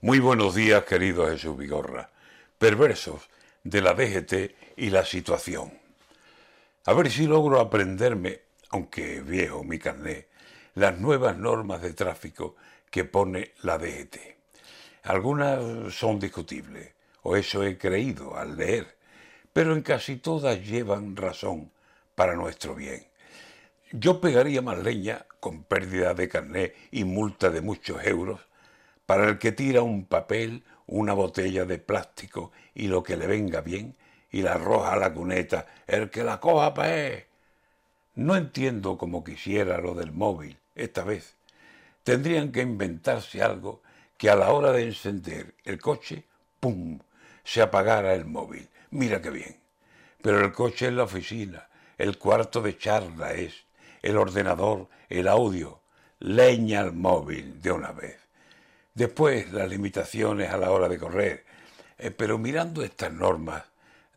Muy buenos días, querido Jesús Vigorra. Perversos de la DGT y la situación. A ver si logro aprenderme, aunque viejo mi carné, las nuevas normas de tráfico que pone la DGT. Algunas son discutibles, o eso he creído al leer, pero en casi todas llevan razón para nuestro bien. Yo pegaría más leña con pérdida de carné y multa de muchos euros para el que tira un papel, una botella de plástico y lo que le venga bien, y la arroja a la cuneta, el que la coja pues. No entiendo como quisiera lo del móvil, esta vez. Tendrían que inventarse algo que a la hora de encender el coche, ¡pum!, se apagara el móvil. Mira qué bien. Pero el coche es la oficina, el cuarto de charla es, el ordenador, el audio. Leña al móvil de una vez. Después, las limitaciones a la hora de correr. Eh, pero mirando estas normas,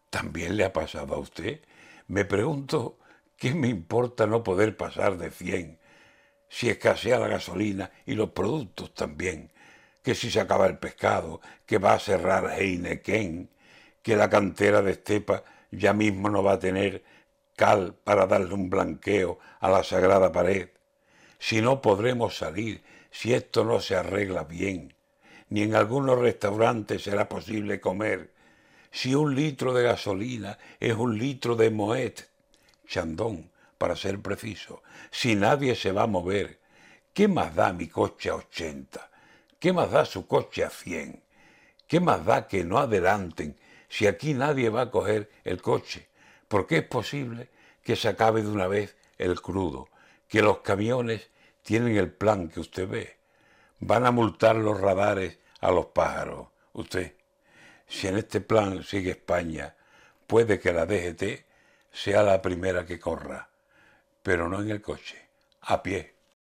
¿también le ha pasado a usted? Me pregunto, ¿qué me importa no poder pasar de 100? Si escasea la gasolina y los productos también. Que si se acaba el pescado, que va a cerrar Heineken, que la cantera de Estepa ya mismo no va a tener cal para darle un blanqueo a la sagrada pared. Si no podremos salir si esto no se arregla bien, ni en algunos restaurantes será posible comer, si un litro de gasolina es un litro de Moet, Chandón, para ser preciso, si nadie se va a mover, ¿qué más da mi coche a 80? ¿Qué más da su coche a 100? ¿Qué más da que no adelanten si aquí nadie va a coger el coche? Porque es posible que se acabe de una vez el crudo, que los camiones tienen el plan que usted ve. Van a multar los radares a los pájaros. Usted, si en este plan sigue España, puede que la DGT sea la primera que corra, pero no en el coche, a pie.